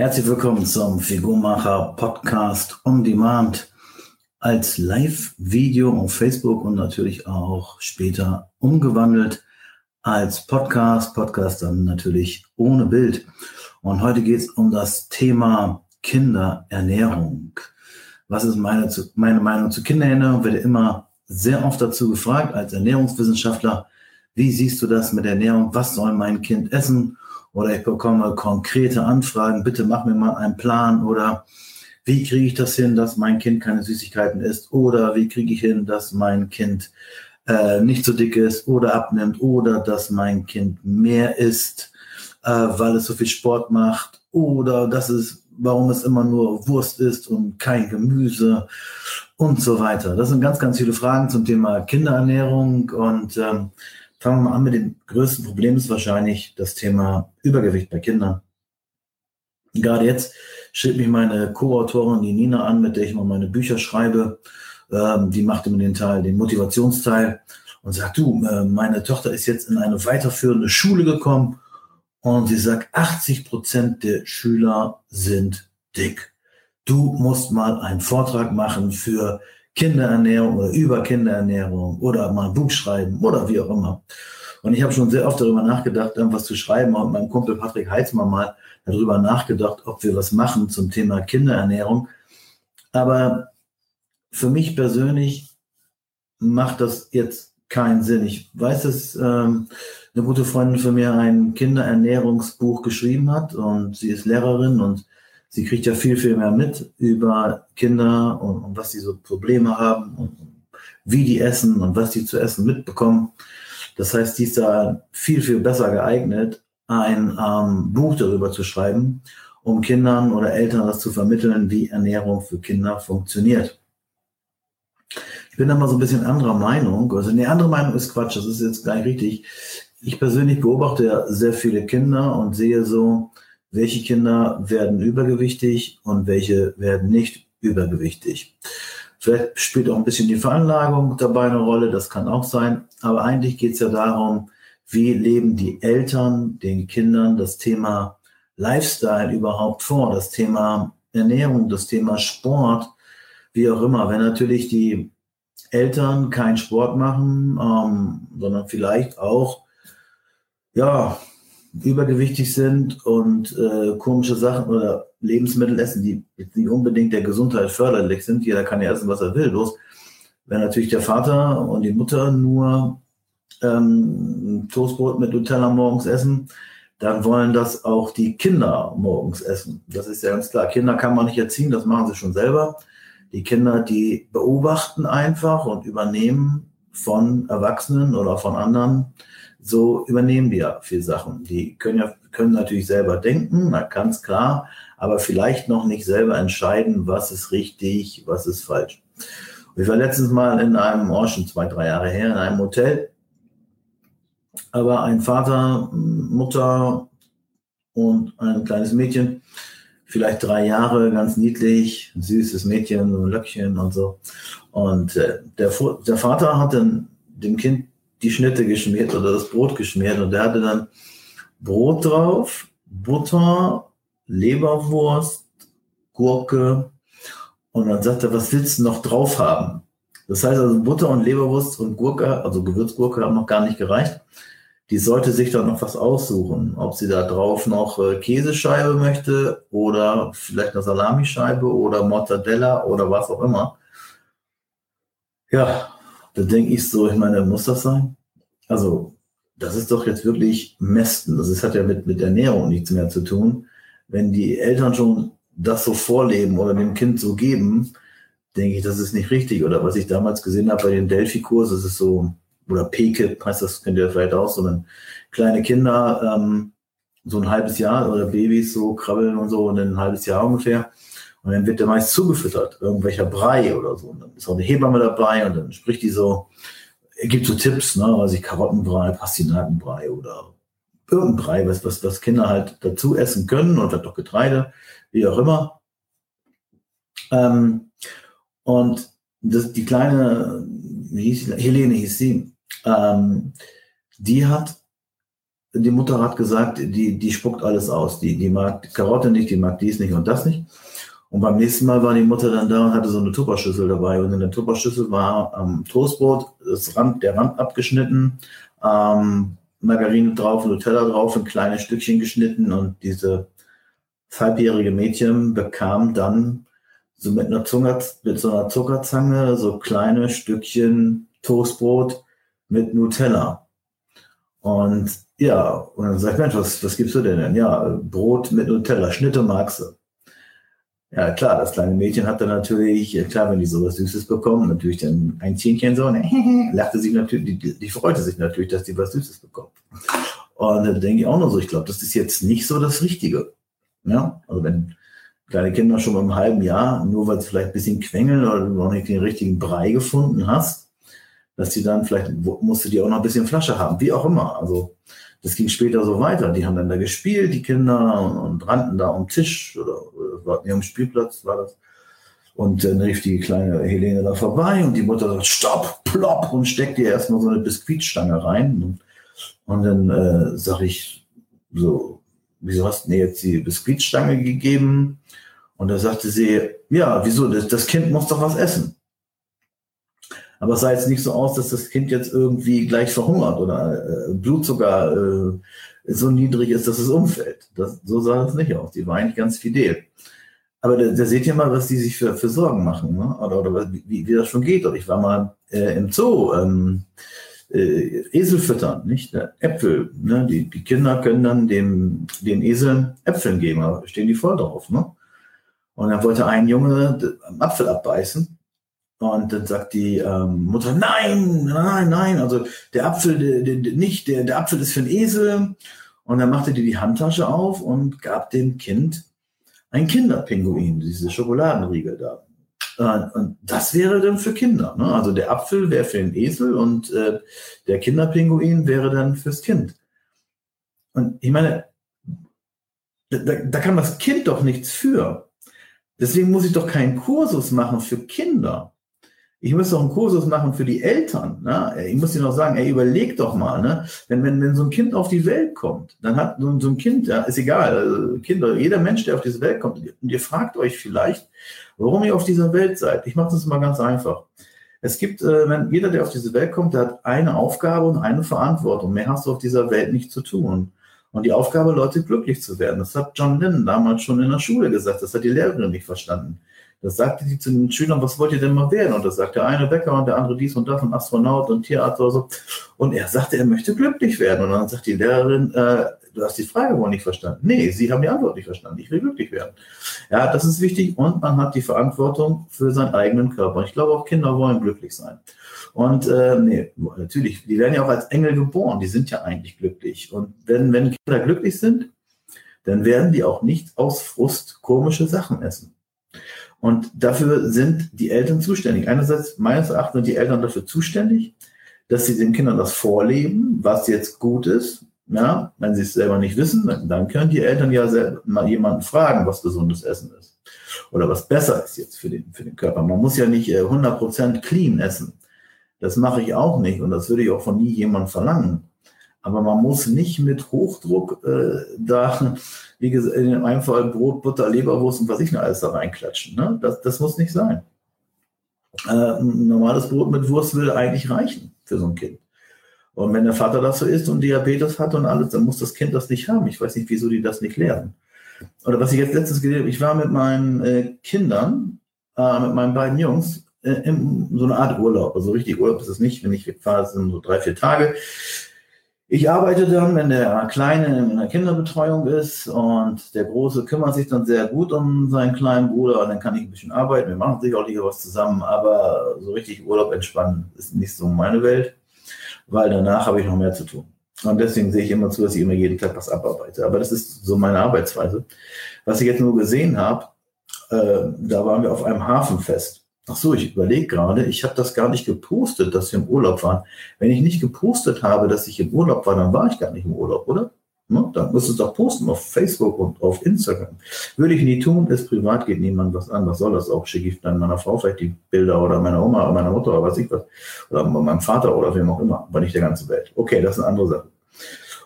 Herzlich willkommen zum Figurmacher Podcast on Demand als Live-Video auf Facebook und natürlich auch später umgewandelt als Podcast. Podcast dann natürlich ohne Bild. Und heute geht es um das Thema Kinderernährung. Was ist meine, meine Meinung zu Kinderernährung? Werde immer sehr oft dazu gefragt als Ernährungswissenschaftler. Wie siehst du das mit Ernährung? Was soll mein Kind essen? Oder ich bekomme konkrete Anfragen. Bitte mach mir mal einen Plan. Oder wie kriege ich das hin, dass mein Kind keine Süßigkeiten isst? Oder wie kriege ich hin, dass mein Kind äh, nicht so dick ist oder abnimmt? Oder dass mein Kind mehr isst, äh, weil es so viel Sport macht? Oder dass es warum es immer nur Wurst ist und kein Gemüse und so weiter. Das sind ganz, ganz viele Fragen zum Thema Kinderernährung und ähm, fangen wir mal an mit dem größten Problem ist wahrscheinlich das Thema Übergewicht bei Kindern. Gerade jetzt schrieb mich meine Co-Autorin, die Nina, an, mit der ich immer meine Bücher schreibe. Ähm, die macht immer den Teil, den Motivationsteil und sagt, du, äh, meine Tochter ist jetzt in eine weiterführende Schule gekommen und sie sagt, 80 Prozent der Schüler sind dick. Du musst mal einen Vortrag machen für Kinderernährung oder über Kinderernährung oder mal ein Buch schreiben oder wie auch immer. Und ich habe schon sehr oft darüber nachgedacht, irgendwas zu schreiben. Und mein Kumpel Patrick Heitzmann mal darüber nachgedacht, ob wir was machen zum Thema Kinderernährung. Aber für mich persönlich macht das jetzt keinen Sinn. Ich weiß, dass ähm, eine gute Freundin von mir ein Kinderernährungsbuch geschrieben hat und sie ist Lehrerin und sie kriegt ja viel, viel mehr mit über Kinder und, und was sie so Probleme haben und wie die essen und was die zu essen mitbekommen. Das heißt, die ist da viel, viel besser geeignet, ein ähm, Buch darüber zu schreiben, um Kindern oder Eltern das zu vermitteln, wie Ernährung für Kinder funktioniert. Ich bin da mal so ein bisschen anderer Meinung. Also eine andere Meinung ist Quatsch, das ist jetzt gar nicht richtig. Ich persönlich beobachte ja sehr viele Kinder und sehe so, welche Kinder werden übergewichtig und welche werden nicht übergewichtig. Vielleicht spielt auch ein bisschen die Veranlagung dabei eine Rolle, das kann auch sein. Aber eigentlich geht es ja darum, wie leben die Eltern den Kindern das Thema Lifestyle überhaupt vor, das Thema Ernährung, das Thema Sport, wie auch immer. Wenn natürlich die Eltern keinen Sport machen, ähm, sondern vielleicht auch ja, übergewichtig sind und äh, komische Sachen oder Lebensmittel essen, die nicht unbedingt der Gesundheit förderlich sind. Jeder kann ja essen, was er will. Los, wenn natürlich der Vater und die Mutter nur ähm, Toastbrot mit Nutella morgens essen, dann wollen das auch die Kinder morgens essen. Das ist ja ganz klar. Kinder kann man nicht erziehen, das machen sie schon selber. Die Kinder, die beobachten einfach und übernehmen von Erwachsenen oder von anderen so übernehmen die ja viel Sachen. Die können ja können natürlich selber denken, na, ganz klar, aber vielleicht noch nicht selber entscheiden, was ist richtig, was ist falsch. Und ich war letztens mal in einem, oh, schon zwei, drei Jahre her, in einem Hotel, aber ein Vater, Mutter und ein kleines Mädchen, vielleicht drei Jahre, ganz niedlich, süßes Mädchen, so ein Löckchen und so. Und äh, der, der Vater hat dann dem Kind die Schnitte geschmiert oder das Brot geschmiert und der hatte dann Brot drauf, Butter, Leberwurst, Gurke und dann sagt er, was willst du noch drauf haben? Das heißt also Butter und Leberwurst und Gurke, also Gewürzgurke haben noch gar nicht gereicht. Die sollte sich dann noch was aussuchen, ob sie da drauf noch äh, Käsescheibe möchte oder vielleicht eine Salamischeibe oder Mortadella oder was auch immer. Ja, da denke ich so, ich meine, muss das sein? Also, das ist doch jetzt wirklich Mästen. Das ist, hat ja mit, mit Ernährung nichts mehr zu tun. Wenn die Eltern schon das so vorleben oder dem Kind so geben, denke ich, das ist nicht richtig. Oder was ich damals gesehen habe bei den Delphi-Kurs, das ist so, oder PKIP heißt das, könnt ihr vielleicht auch, so wenn kleine Kinder ähm, so ein halbes Jahr oder Babys so krabbeln und so und ein halbes Jahr ungefähr. Und dann wird der meist zugefüttert, irgendwelcher Brei oder so. Und dann ist auch eine Hebamme dabei und dann spricht die so, er gibt so Tipps, ne, also Karottenbrei, Pastinakenbrei oder irgendein Brei, was, was, was Kinder halt dazu essen können und vielleicht doch Getreide, wie auch immer. Ähm, und das, die kleine, wie hieß sie, Helene hieß sie, ähm, die hat die Mutter hat gesagt, die, die spuckt alles aus. Die, die mag Karotte nicht, die mag dies nicht und das nicht. Und beim nächsten Mal war die Mutter dann da und hatte so eine Tupperschüssel dabei. Und in der Tupperschüssel war ähm, Toastbrot, das Rand, der Rand abgeschnitten, ähm, Margarine drauf, Nutella drauf, in kleine Stückchen geschnitten. Und diese halbjährige Mädchen bekam dann so mit einer, Zunge, mit so einer Zuckerzange so kleine Stückchen Toastbrot mit Nutella. Und ja, und dann sag ich, Mensch, was, was gibst du denn denn? Ja, Brot mit Nutella, Schnitte magst du. Ja, klar, das kleine Mädchen hat dann natürlich, klar, wenn die sowas Süßes bekommen, natürlich dann ein Zähnchen so, ne, lachte sich natürlich, die, die freute sich natürlich, dass die was Süßes bekommt. Und dann denke ich auch noch so, ich glaube, das ist jetzt nicht so das Richtige. Ja, also wenn kleine Kinder schon mal im halben Jahr, nur weil es vielleicht ein bisschen quengeln oder du noch nicht den richtigen Brei gefunden hast, dass die dann vielleicht, musste die auch noch ein bisschen Flasche haben, wie auch immer. Also das ging später so weiter. Die haben dann da gespielt, die Kinder, und, und rannten da um Tisch oder war, nee, am Spielplatz war das. Und dann rief die kleine Helene da vorbei und die Mutter sagt, stopp, plopp, und steckt ihr erstmal so eine Biskuitstange rein. Und, dann äh, sage ich so, wieso hast du mir jetzt die Biskuitstange gegeben? Und da sagte sie, ja, wieso, das, das Kind muss doch was essen. Aber es sah jetzt nicht so aus, dass das Kind jetzt irgendwie gleich verhungert oder äh, Blutzucker äh, so niedrig ist, dass es umfällt. Das, so sah es nicht aus. Die war eigentlich ganz fidel. Aber da, da seht ihr mal, was die sich für, für Sorgen machen, ne? oder, oder wie, wie das schon geht. Oder ich war mal äh, im Zoo, ähm, äh, Esel füttern, nicht? Äpfel. Ne? Die, die Kinder können dann dem, den Eseln Äpfeln geben, da stehen die voll drauf. Ne? Und dann wollte ein Junge einen Apfel abbeißen und dann sagt die ähm, Mutter, nein, nein, nein, also der Apfel, der, der, nicht, der, der Apfel ist für den Esel. Und dann machte die die Handtasche auf und gab dem Kind ein Kinderpinguin, diese Schokoladenriegel da. Und das wäre dann für Kinder. Ne? Also der Apfel wäre für den Esel und äh, der Kinderpinguin wäre dann fürs Kind. Und ich meine, da, da kann das Kind doch nichts für. Deswegen muss ich doch keinen Kursus machen für Kinder. Ich muss doch einen Kursus machen für die Eltern. Ne? Ich muss ihnen auch sagen, ey, überleg doch mal, ne? wenn, wenn, wenn so ein Kind auf die Welt kommt, dann hat so, so ein Kind, ja, ist egal, also Kinder, jeder Mensch, der auf diese Welt kommt, und ihr fragt euch vielleicht, warum ihr auf dieser Welt seid. Ich mache das mal ganz einfach. Es gibt, äh, wenn jeder, der auf diese Welt kommt, der hat eine Aufgabe und eine Verantwortung. Mehr hast du auf dieser Welt nicht zu tun. Und die Aufgabe, Leute glücklich zu werden. Das hat John Lennon damals schon in der Schule gesagt. Das hat die Lehrerin nicht verstanden. Das sagte sie zu den Schülern, was wollt ihr denn mal werden? Und das sagt der eine Bäcker und der andere dies und das und Astronaut und Tierarzt oder so. Und er sagte, er möchte glücklich werden. Und dann sagt die Lehrerin, äh, du hast die Frage wohl nicht verstanden. Nee, sie haben die Antwort nicht verstanden. Ich will glücklich werden. Ja, das ist wichtig. Und man hat die Verantwortung für seinen eigenen Körper. Ich glaube, auch Kinder wollen glücklich sein. Und äh, nee, natürlich, die werden ja auch als Engel geboren. Die sind ja eigentlich glücklich. Und wenn, wenn Kinder glücklich sind, dann werden die auch nicht aus Frust komische Sachen essen. Und dafür sind die Eltern zuständig. Einerseits, meines Erachtens, sind die Eltern dafür zuständig, dass sie den Kindern das vorleben, was jetzt gut ist. Ja, wenn sie es selber nicht wissen, dann können die Eltern ja mal jemanden fragen, was gesundes Essen ist. Oder was besser ist jetzt für den, für den Körper. Man muss ja nicht 100% äh, clean essen. Das mache ich auch nicht und das würde ich auch von nie jemand verlangen. Aber man muss nicht mit Hochdruck äh, da, wie gesagt, in einem Fall Brot, Butter, Leberwurst und was ich noch alles da reinklatschen. Ne? Das, das muss nicht sein. Äh, ein normales Brot mit Wurst will eigentlich reichen für so ein Kind. Und wenn der Vater das so isst und Diabetes hat und alles, dann muss das Kind das nicht haben. Ich weiß nicht, wieso die das nicht lernen. Oder was ich jetzt letztens gesehen habe, ich war mit meinen äh, Kindern, äh, mit meinen beiden Jungs, äh, in so eine Art Urlaub. Also richtig Urlaub ist es nicht, wenn ich wegfahre, sind so drei, vier Tage. Ich arbeite dann, wenn der Kleine in der Kinderbetreuung ist und der Große kümmert sich dann sehr gut um seinen kleinen Bruder und dann kann ich ein bisschen arbeiten. Wir machen sicherlich was zusammen, aber so richtig Urlaub entspannen ist nicht so meine Welt, weil danach habe ich noch mehr zu tun. Und deswegen sehe ich immer zu, dass ich immer jeden Tag was abarbeite. Aber das ist so meine Arbeitsweise. Was ich jetzt nur gesehen habe, äh, da waren wir auf einem Hafenfest. Ach so, ich überlege gerade, ich habe das gar nicht gepostet, dass wir im Urlaub waren. Wenn ich nicht gepostet habe, dass ich im Urlaub war, dann war ich gar nicht im Urlaub, oder? Ne? Dann musst du es doch posten auf Facebook und auf Instagram. Würde ich nie tun, ist privat, geht niemand was an. Was soll das auch? Schicke ich dann meiner Frau vielleicht die Bilder oder meiner Oma oder meiner Mutter oder was ich was. Oder meinem Vater oder wem auch immer, aber nicht der ganzen Welt. Okay, das ist eine andere Sache.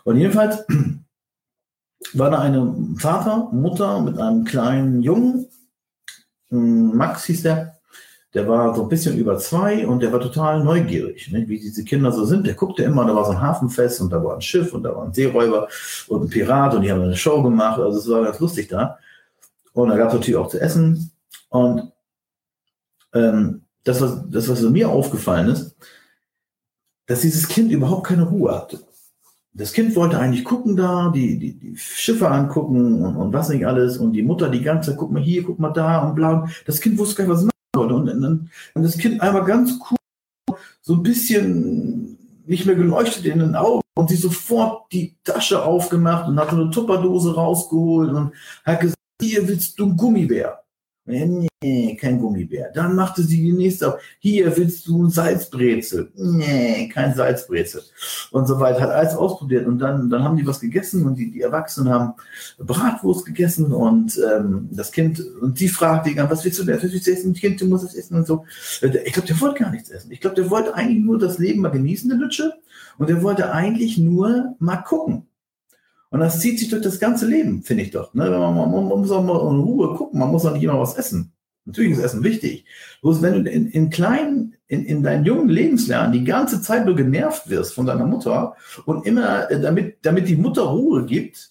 Und jedenfalls war da eine Vater, Mutter mit einem kleinen Jungen, hm, Max hieß der, der war so ein bisschen über zwei und der war total neugierig, ne? wie diese Kinder so sind. Der guckte immer, da war so ein Hafenfest und da war ein Schiff und da war ein Seeräuber und ein Pirat und die haben eine Show gemacht. Also es war ganz lustig da. Und da gab es natürlich auch zu essen. Und ähm, das, was, das, was mir aufgefallen ist, dass dieses Kind überhaupt keine Ruhe hatte. Das Kind wollte eigentlich gucken da, die, die, die Schiffe angucken und, und was nicht alles. Und die Mutter die ganze Zeit, guck mal hier, guck mal da und bla. Das Kind wusste gar nicht, was es. Und, und, und das Kind einmal ganz cool, so ein bisschen nicht mehr geleuchtet in den Augen und sie sofort die Tasche aufgemacht und hat eine Tupperdose rausgeholt und hat gesagt, hier willst du ein Gummibär. Nee, kein Gummibär. Dann machte sie die nächste auf. Hier willst du ein Salzbrezel. Nee, kein Salzbrezel. Und so weiter. Hat alles ausprobiert. Und dann, dann haben die was gegessen und die, die Erwachsenen haben Bratwurst gegessen und ähm, das Kind, und sie fragt die was willst du denn? Was willst du essen? Kind, du musst das essen und so. Ich glaube, der wollte gar nichts essen. Ich glaube, der wollte eigentlich nur das Leben mal genießen, der Lütsche. Und der wollte eigentlich nur mal gucken. Und das zieht sich durch das ganze Leben, finde ich doch. Ne? Man, man, man, muss auch mal in Ruhe gucken, man muss auch nicht immer was essen. Natürlich ist Essen wichtig. Bloß wenn du in, in kleinen, in, in deinen jungen Lebenslernen die ganze Zeit nur genervt wirst von deiner Mutter und immer, äh, damit, damit die Mutter Ruhe gibt,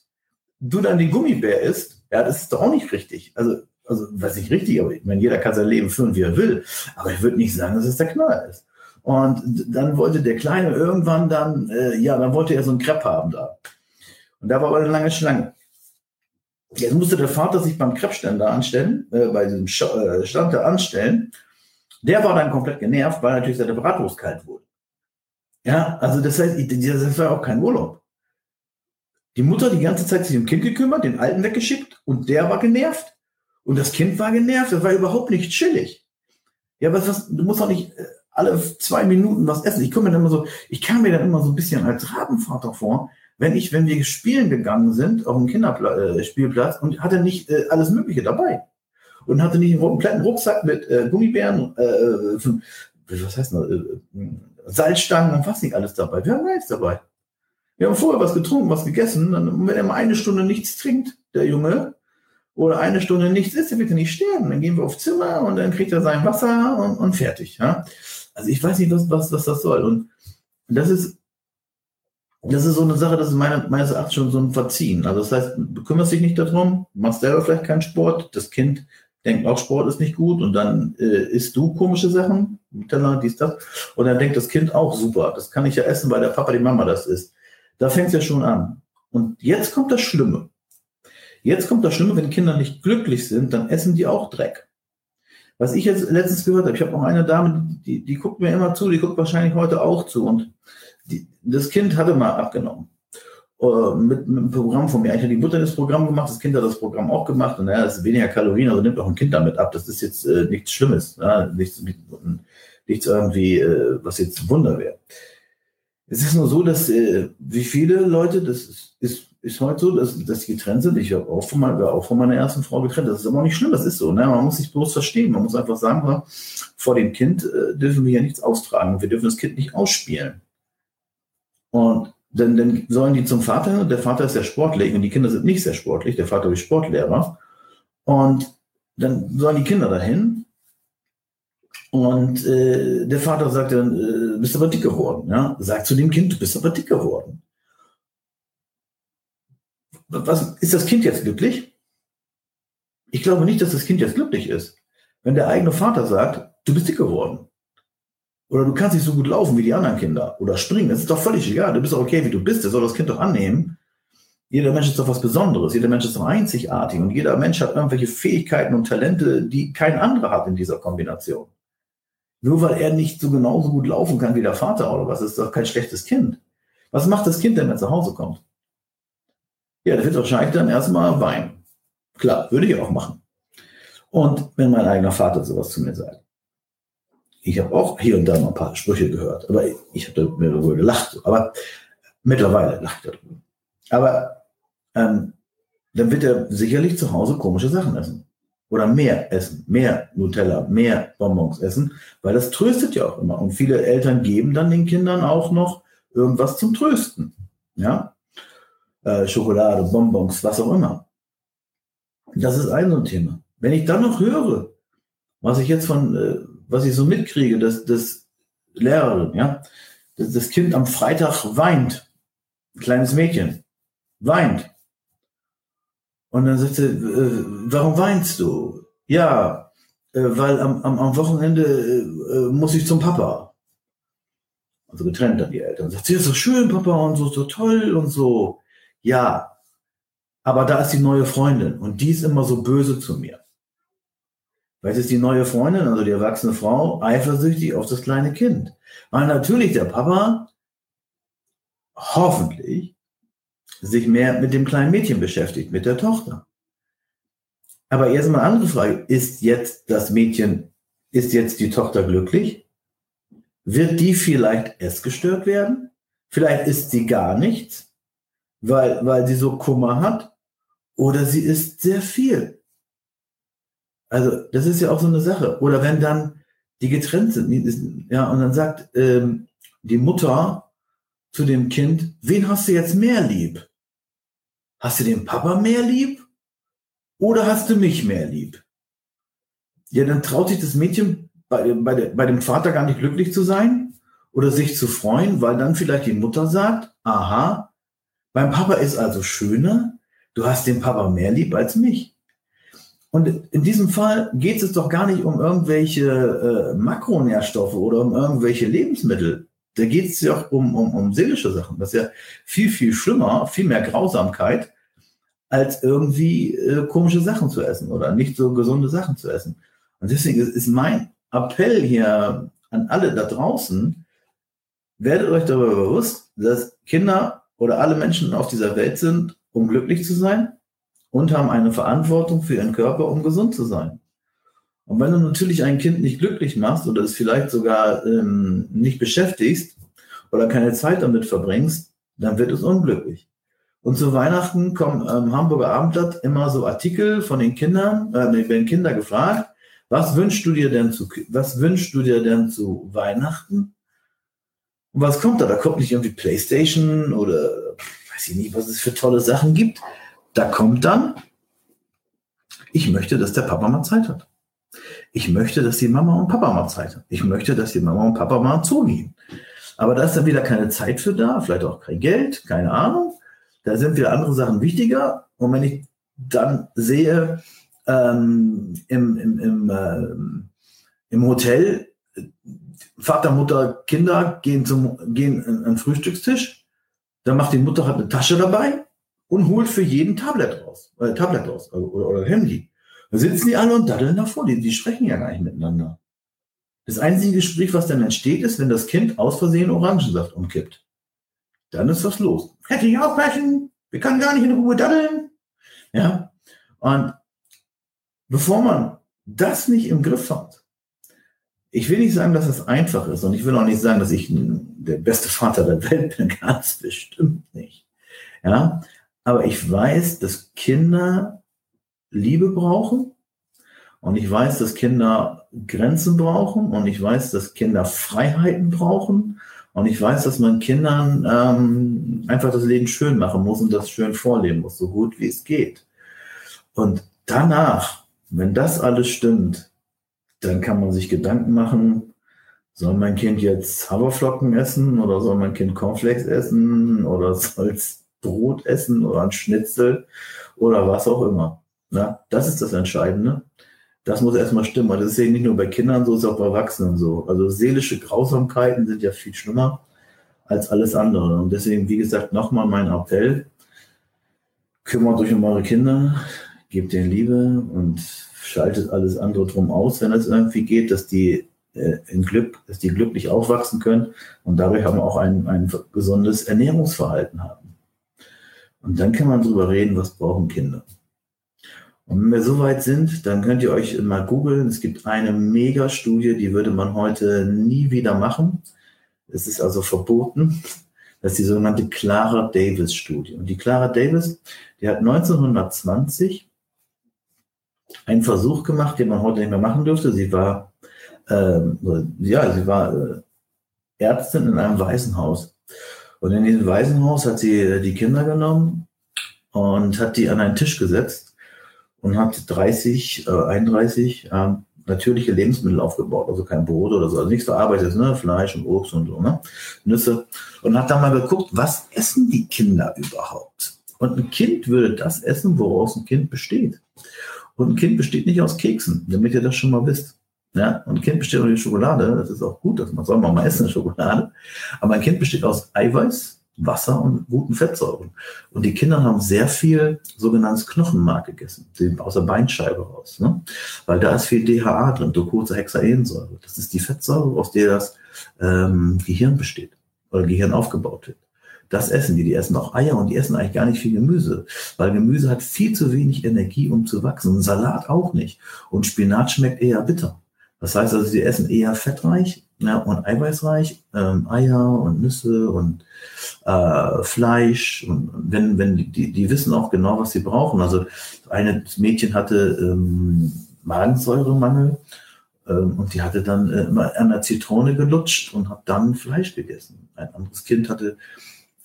du dann den Gummibär isst, ja, das ist doch auch nicht richtig. Also, also, was nicht richtig, aber ich meine, jeder kann sein Leben führen, wie er will. Aber ich würde nicht sagen, dass es der Knaller ist. Und dann wollte der Kleine irgendwann dann, äh, ja, dann wollte er so einen Crepe haben da. Und da war aber eine lange Schlange. Jetzt musste der Vater sich beim Krebsständer anstellen, äh, bei diesem äh, Stand da anstellen. Der war dann komplett genervt, weil natürlich seine Bratwurst kalt wurde. Ja, also das heißt, das war auch kein Urlaub. Die Mutter die ganze Zeit sich um Kind gekümmert, den Alten weggeschickt und der war genervt. Und das Kind war genervt, das war überhaupt nicht chillig. Ja, was, was, du musst auch nicht äh, alle zwei Minuten was essen. Ich komme mir dann immer so, ich kam mir dann immer so ein bisschen als Rabenvater vor, wenn ich, wenn wir spielen gegangen sind auf dem Kinderspielplatz und hatte nicht äh, alles Mögliche dabei und hatte nicht einen kompletten Rucksack mit äh, Gummibären, äh, was heißt das, äh, Salzstangen und was nicht alles dabei. Wir haben nichts dabei. Wir haben vorher was getrunken, was gegessen. Dann, wenn er mal eine Stunde nichts trinkt, der Junge, oder eine Stunde nichts isst, dann wird er nicht sterben. Dann gehen wir aufs Zimmer und dann kriegt er sein Wasser und, und fertig. Ja? Also ich weiß nicht, was, was, was das soll. Und das ist das ist so eine Sache, das ist meine, meines Erachtens schon so ein Verziehen. Also das heißt, du kümmerst dich nicht darum, machst selber vielleicht keinen Sport, das Kind denkt auch, Sport ist nicht gut und dann äh, isst du komische Sachen, Teller, dies, das. Und dann denkt das Kind auch, super, das kann ich ja essen, weil der Papa, die Mama das isst. Da fängt es ja schon an. Und jetzt kommt das Schlimme. Jetzt kommt das Schlimme, wenn Kinder nicht glücklich sind, dann essen die auch Dreck. Was ich jetzt letztens gehört habe, ich habe auch eine Dame, die, die guckt mir immer zu, die guckt wahrscheinlich heute auch zu. Und die, das Kind hatte mal abgenommen. Uh, mit, mit, einem Programm von mir. Ich habe die Mutter das Programm gemacht, das Kind hat das Programm auch gemacht und naja, es ist weniger Kalorien, also nimmt auch ein Kind damit ab. Das ist jetzt äh, nichts Schlimmes, ja? nichts, nichts irgendwie, äh, was jetzt Wunder wäre. Es ist nur so, dass äh, wie viele Leute, das ist, ist, ist heute so, dass, dass die getrennt sind. Ich habe auch von, meiner, auch von meiner ersten Frau getrennt. Das ist aber auch nicht schlimm, das ist so. Ne? Man muss sich bloß verstehen. Man muss einfach sagen, vor dem Kind äh, dürfen wir ja nichts austragen. Wir dürfen das Kind nicht ausspielen. Und dann, dann sollen die zum Vater, der Vater ist sehr sportlich und die Kinder sind nicht sehr sportlich, der Vater ist Sportlehrer. Und dann sollen die Kinder dahin. Und äh, der Vater sagt dann, äh, bist aber dick geworden. Ja? Sagt zu dem Kind, du bist aber dick geworden. Was, ist das Kind jetzt glücklich? Ich glaube nicht, dass das Kind jetzt glücklich ist. Wenn der eigene Vater sagt, du bist dick geworden. Oder du kannst nicht so gut laufen wie die anderen Kinder oder springen. Das ist doch völlig egal. Du bist doch okay, wie du bist. Das soll das Kind doch annehmen. Jeder Mensch ist doch was Besonderes. Jeder Mensch ist doch einzigartig. Und jeder Mensch hat irgendwelche Fähigkeiten und Talente, die kein anderer hat in dieser Kombination. Nur weil er nicht so genauso gut laufen kann wie der Vater oder was, ist doch kein schlechtes Kind. Was macht das Kind denn, wenn es nach Hause kommt? Ja, der wird wahrscheinlich dann erstmal weinen. Klar, würde ich auch machen. Und wenn mein eigener Vater sowas zu mir sagt. Ich habe auch hier und da mal ein paar Sprüche gehört, aber ich habe mir darüber gelacht. Aber mittlerweile lacht er darüber. Aber ähm, dann wird er sicherlich zu Hause komische Sachen essen. Oder mehr essen, mehr Nutella, mehr Bonbons essen, weil das tröstet ja auch immer. Und viele Eltern geben dann den Kindern auch noch irgendwas zum Trösten. Ja. äh, Schokolade, Bonbons, was auch immer. Das ist ein so ein Thema. Wenn ich dann noch höre, was ich jetzt von, äh, was ich so mitkriege, dass das Lehrerin, ja, dass das Kind am Freitag weint, ein kleines Mädchen, weint. Und dann sagt sie, äh, warum weinst du? Ja, äh, weil am, am, am Wochenende äh, äh muss ich zum Papa. Also getrennt dann die Eltern. Sagt sie, ist so schön, Papa, und so, so toll und so. Ja, aber da ist die neue Freundin und die ist immer so böse zu mir. Weil ist die neue Freundin, also die erwachsene Frau, eifersüchtig auf das kleine Kind. Weil natürlich der Papa hoffentlich sich mehr mit dem kleinen Mädchen beschäftigt, mit der Tochter. Aber erstmal eine andere Frage. Ist jetzt das Mädchen, ist jetzt die Tochter glücklich? Wird die vielleicht essgestört werden? Vielleicht ist sie gar nichts, weil, weil sie so Kummer hat. Oder sie isst sehr viel. Also das ist ja auch so eine Sache. Oder wenn dann die getrennt sind, ja, und dann sagt ähm, die Mutter zu dem Kind, wen hast du jetzt mehr lieb? Hast du den Papa mehr lieb? Oder hast du mich mehr lieb? Ja, dann traut sich das Mädchen bei, bei, bei dem Vater gar nicht glücklich zu sein oder sich zu freuen, weil dann vielleicht die Mutter sagt, aha, beim Papa ist also schöner, du hast den Papa mehr lieb als mich. Und in diesem Fall geht es doch gar nicht um irgendwelche äh, Makronährstoffe oder um irgendwelche Lebensmittel. Da geht es ja auch um, um, um seelische Sachen. Das ist ja viel, viel schlimmer, viel mehr Grausamkeit, als irgendwie äh, komische Sachen zu essen oder nicht so gesunde Sachen zu essen. Und deswegen ist mein Appell hier an alle da draußen, werdet euch darüber bewusst, dass Kinder oder alle Menschen auf dieser Welt sind, um glücklich zu sein und haben eine Verantwortung für ihren Körper, um gesund zu sein. Und wenn du natürlich ein Kind nicht glücklich machst oder es vielleicht sogar ähm, nicht beschäftigst oder keine Zeit damit verbringst, dann wird es unglücklich. Und zu Weihnachten kommen im Hamburger Abendblatt immer so Artikel von den Kindern, äh, werden Kinder gefragt, was wünschst du dir denn zu, was wünschst du dir denn zu Weihnachten? Und was kommt da? Da kommt nicht irgendwie Playstation oder weiß ich nicht, was es für tolle Sachen gibt, da kommt dann, ich möchte, dass der Papa mal Zeit hat. Ich möchte, dass die Mama und Papa mal Zeit haben. Ich möchte, dass die Mama und Papa mal zugehen. Aber da ist dann wieder keine Zeit für da, vielleicht auch kein Geld, keine Ahnung. Da sind wieder andere Sachen wichtiger. Und wenn ich dann sehe, ähm, im, im, im, äh, im Hotel, Vater, Mutter, Kinder gehen zum gehen an den Frühstückstisch, dann macht die Mutter halt eine Tasche dabei und holt für jeden Tablet raus, äh, Tablet raus also, oder, oder Handy. Da sitzen die alle und daddeln davor, die, die sprechen ja gar nicht miteinander. Das einzige Gespräch, was dann entsteht, ist, wenn das Kind aus Versehen Orangensaft umkippt. Dann ist was los. Hätte ich aufpassen, wir können gar nicht in Ruhe daddeln. Ja. Und bevor man das nicht im Griff hat, ich will nicht sagen, dass es einfach ist und ich will auch nicht sagen, dass ich der beste Vater der Welt bin, ganz bestimmt nicht. Ja, aber ich weiß, dass Kinder Liebe brauchen. Und ich weiß, dass Kinder Grenzen brauchen. Und ich weiß, dass Kinder Freiheiten brauchen. Und ich weiß, dass man Kindern ähm, einfach das Leben schön machen muss und das schön vorleben muss, so gut wie es geht. Und danach, wenn das alles stimmt, dann kann man sich Gedanken machen, soll mein Kind jetzt Haferflocken essen oder soll mein Kind Cornflakes essen oder soll es Brot essen oder ein Schnitzel oder was auch immer. Na, das ist das Entscheidende. Das muss erstmal stimmen. Das ist eben nicht nur bei Kindern so, es ist auch bei Erwachsenen so. Also seelische Grausamkeiten sind ja viel schlimmer als alles andere. Und deswegen, wie gesagt, nochmal mein Appell. Kümmert euch um eure Kinder, gebt denen Liebe und schaltet alles andere drum aus, wenn es irgendwie geht, dass die äh, in Glück, dass die glücklich aufwachsen können und dadurch haben auch ein, ein gesundes Ernährungsverhalten haben. Und dann kann man drüber reden, was brauchen Kinder. Und wenn wir so weit sind, dann könnt ihr euch mal googeln. Es gibt eine Mega-Studie, die würde man heute nie wieder machen. Es ist also verboten. Das ist die sogenannte Clara Davis Studie. Und die Clara Davis, die hat 1920 einen Versuch gemacht, den man heute nicht mehr machen dürfte. Sie war, ähm, ja, sie war äh, Ärztin in einem Waisenhaus. Und in diesem Waisenhaus hat sie äh, die Kinder genommen und hat die an einen Tisch gesetzt und hat 30, äh, 31 äh, natürliche Lebensmittel aufgebaut, also kein Brot oder so, also nichts verarbeitet, ne? Fleisch und Obst und so, ne? Nüsse. Und hat dann mal geguckt, was essen die Kinder überhaupt? Und ein Kind würde das essen, woraus ein Kind besteht. Und ein Kind besteht nicht aus Keksen, damit ihr das schon mal wisst. Ja, und ein Kind besteht aus Schokolade. Das ist auch gut, dass man soll mal essen, Schokolade. Aber ein Kind besteht aus Eiweiß, Wasser und guten Fettsäuren. Und die Kinder haben sehr viel sogenanntes Knochenmark gegessen, aus der Beinscheibe raus. Ne? Weil da ist viel DHA drin, Docosahexaensäure. Das ist die Fettsäure, aus der das ähm, Gehirn besteht oder Gehirn aufgebaut wird. Das essen die. Die essen auch Eier und die essen eigentlich gar nicht viel Gemüse, weil Gemüse hat viel zu wenig Energie, um zu wachsen. Und Salat auch nicht. Und Spinat schmeckt eher bitter. Das heißt also, sie essen eher fettreich ja, und eiweißreich, ähm, Eier und Nüsse und äh, Fleisch. Und wenn, wenn die, die wissen auch genau, was sie brauchen. Also eine Mädchen hatte ähm, Magensäuremangel ähm, und die hatte dann äh, immer an der Zitrone gelutscht und hat dann Fleisch gegessen. Ein anderes Kind hatte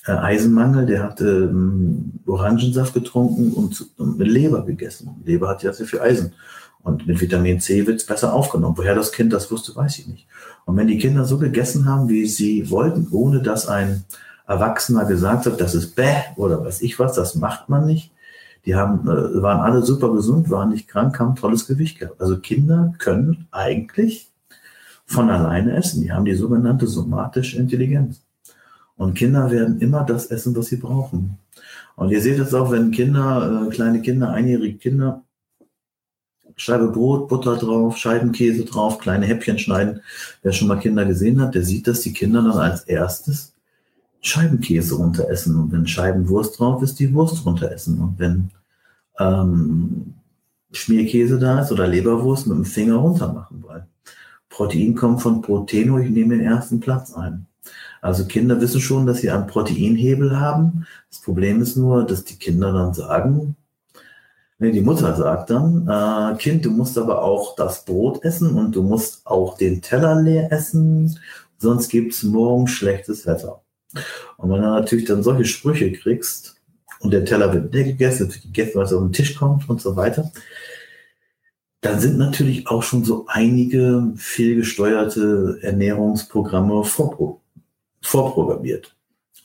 äh, Eisenmangel, der hatte ähm, Orangensaft getrunken und, und Leber gegessen. Leber hat ja sehr viel Eisen. Und mit Vitamin C wird es besser aufgenommen. Woher das Kind das wusste, weiß ich nicht. Und wenn die Kinder so gegessen haben, wie sie wollten, ohne dass ein Erwachsener gesagt hat, das ist bäh oder weiß ich was, das macht man nicht. Die haben, äh, waren alle super gesund, waren nicht krank, haben tolles Gewicht gehabt. Also Kinder können eigentlich von alleine essen. Die haben die sogenannte somatische Intelligenz. Und Kinder werden immer das essen, was sie brauchen. Und ihr seht es auch, wenn Kinder, äh, kleine Kinder, einjährige Kinder, Scheibe Brot, Butter drauf, Scheibenkäse drauf, kleine Häppchen schneiden. Wer schon mal Kinder gesehen hat, der sieht, dass die Kinder dann als erstes Scheibenkäse runteressen. Und wenn Scheibenwurst drauf ist, die Wurst runteressen. Und wenn ähm, Schmierkäse da ist oder Leberwurst mit dem Finger runter machen wollen. Protein kommt von Proteno, ich nehme den ersten Platz ein. Also Kinder wissen schon, dass sie einen Proteinhebel haben. Das Problem ist nur, dass die Kinder dann sagen, Nee, die Mutter sagt dann, äh, Kind, du musst aber auch das Brot essen und du musst auch den Teller leer essen, sonst gibt's morgen schlechtes Wetter. Und wenn du natürlich dann solche Sprüche kriegst und der Teller wird leer gegessen, gegessen, was auf den Tisch kommt und so weiter, dann sind natürlich auch schon so einige fehlgesteuerte Ernährungsprogramme vorpro vorprogrammiert.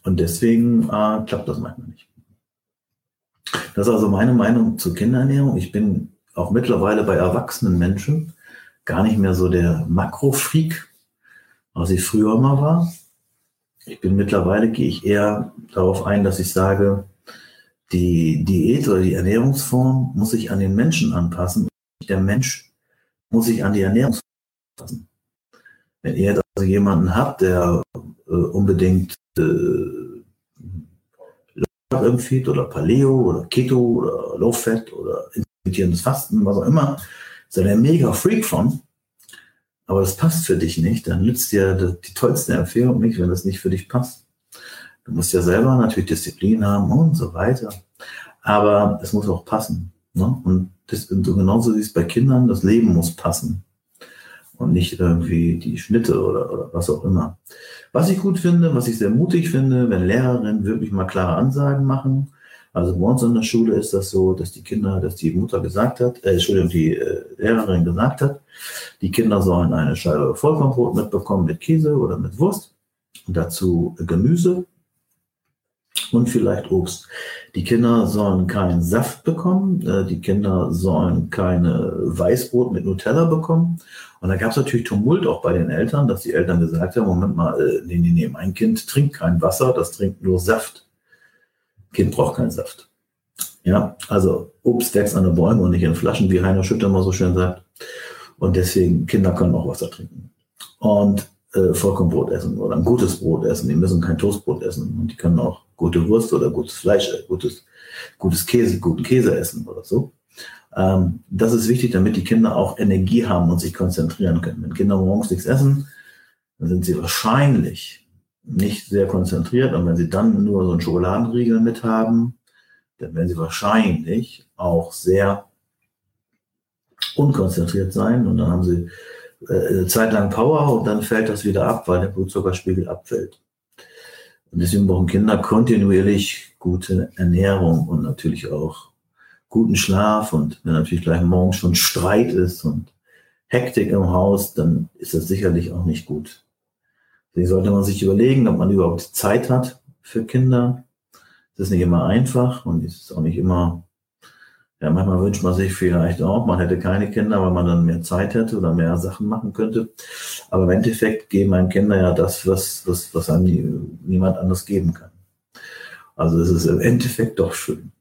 Und deswegen äh, klappt das manchmal nicht. Das ist also meine Meinung zur Kinderernährung. Ich bin auch mittlerweile bei erwachsenen Menschen gar nicht mehr so der Makrofreak, was ich früher mal war. Ich bin mittlerweile, gehe ich eher darauf ein, dass ich sage, die Diät oder die Ernährungsform muss sich an den Menschen anpassen. Der Mensch muss sich an die Ernährungsform anpassen. Wenn ihr also jemanden habt, der äh, unbedingt äh, empfiehlt oder Paleo oder Keto oder Low Fat oder intermittierendes Fasten, was auch immer, ist er mega Freak von. Aber das passt für dich nicht, dann nützt dir die tollste Empfehlung nicht, wenn das nicht für dich passt. Du musst ja selber natürlich Disziplin haben und so weiter. Aber es muss auch passen. Ne? Und das, genauso wie es bei Kindern, das Leben muss passen und nicht irgendwie die Schnitte oder, oder was auch immer. Was ich gut finde, was ich sehr mutig finde, wenn Lehrerinnen wirklich mal klare Ansagen machen. Also bei uns in der Schule ist das so, dass die Kinder, dass die Mutter gesagt hat, äh, Entschuldigung, die äh, Lehrerin gesagt hat, die Kinder sollen eine Scheibe Vollkornbrot mitbekommen mit Käse oder mit Wurst und dazu Gemüse und vielleicht Obst. Die Kinder sollen keinen Saft bekommen, äh, die Kinder sollen keine Weißbrot mit Nutella bekommen. Und da gab es natürlich Tumult auch bei den Eltern, dass die Eltern gesagt haben, Moment mal, äh, nee, nee, nee, mein Kind trinkt kein Wasser, das trinkt nur Saft. Kind braucht keinen Saft. Ja, also Obst wächst an den Bäumen und nicht in Flaschen, wie Heiner Schütter mal so schön sagt. Und deswegen, Kinder können auch Wasser trinken. Und äh, Vollkornbrot essen oder ein gutes Brot essen. Die müssen kein Toastbrot essen. Und die können auch gute Wurst oder gutes Fleisch, äh, gutes, gutes Käse, guten Käse essen oder so. Ähm, das ist wichtig, damit die Kinder auch Energie haben und sich konzentrieren können. Wenn Kinder morgens nichts essen, dann sind sie wahrscheinlich nicht sehr konzentriert. Und wenn sie dann nur so einen Schokoladenriegel mit haben, dann werden sie wahrscheinlich auch sehr unkonzentriert sein. Und dann haben sie äh, eine Zeit lang Power und dann fällt das wieder ab, weil der Blutzuckerspiegel abfällt. Und deswegen brauchen Kinder kontinuierlich gute Ernährung und natürlich auch guten Schlaf. Und wenn natürlich gleich morgens schon Streit ist und Hektik im Haus, dann ist das sicherlich auch nicht gut. Deswegen sollte man sich überlegen, ob man überhaupt Zeit hat für Kinder. Das ist nicht immer einfach und es ist auch nicht immer, ja, manchmal wünscht man sich vielleicht auch, man hätte keine Kinder, weil man dann mehr Zeit hätte oder mehr Sachen machen könnte. Aber im Endeffekt geben einem Kinder ja das, was, was, was einem niemand anders geben kann. Also es ist im Endeffekt doch schön.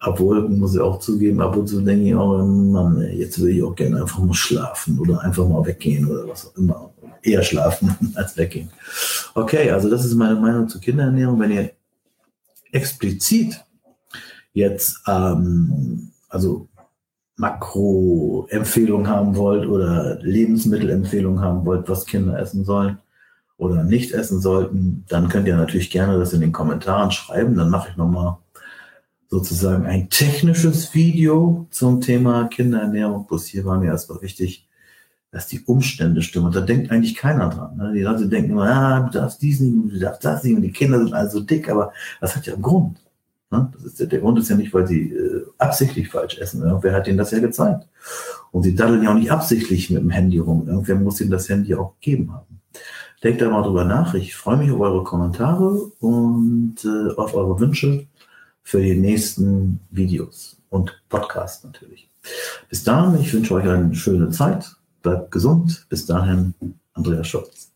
Obwohl, muss ich auch zugeben, ab und zu denke ich auch, Mann, jetzt will ich auch gerne einfach mal schlafen oder einfach mal weggehen oder was auch immer. Eher schlafen als weggehen. Okay, also das ist meine Meinung zur Kinderernährung. Wenn ihr explizit jetzt, ähm, also Makroempfehlungen haben wollt oder Lebensmittelempfehlungen haben wollt, was Kinder essen sollen oder nicht essen sollten, dann könnt ihr natürlich gerne das in den Kommentaren schreiben. Dann mache ich nochmal sozusagen ein technisches Video zum Thema Kinderernährung. Bloß hier war mir erstmal wichtig, dass die Umstände stimmen. Und da denkt eigentlich keiner dran. Ne? Die Leute denken immer, ah, du darfst dies nicht, du darfst das nicht. Und die Kinder sind also dick, aber das hat ja einen Grund. Ne? Das ist, der, der Grund ist ja nicht, weil sie äh, absichtlich falsch essen. Irgendwer hat ihnen das ja gezeigt. Und sie daddeln ja auch nicht absichtlich mit dem Handy rum. Irgendwer muss ihnen das Handy auch gegeben haben. Denkt da mal drüber nach. Ich freue mich auf eure Kommentare und äh, auf eure Wünsche für die nächsten Videos und Podcasts natürlich. Bis dahin, ich wünsche euch eine schöne Zeit. Bleibt gesund. Bis dahin, Andreas Schulz.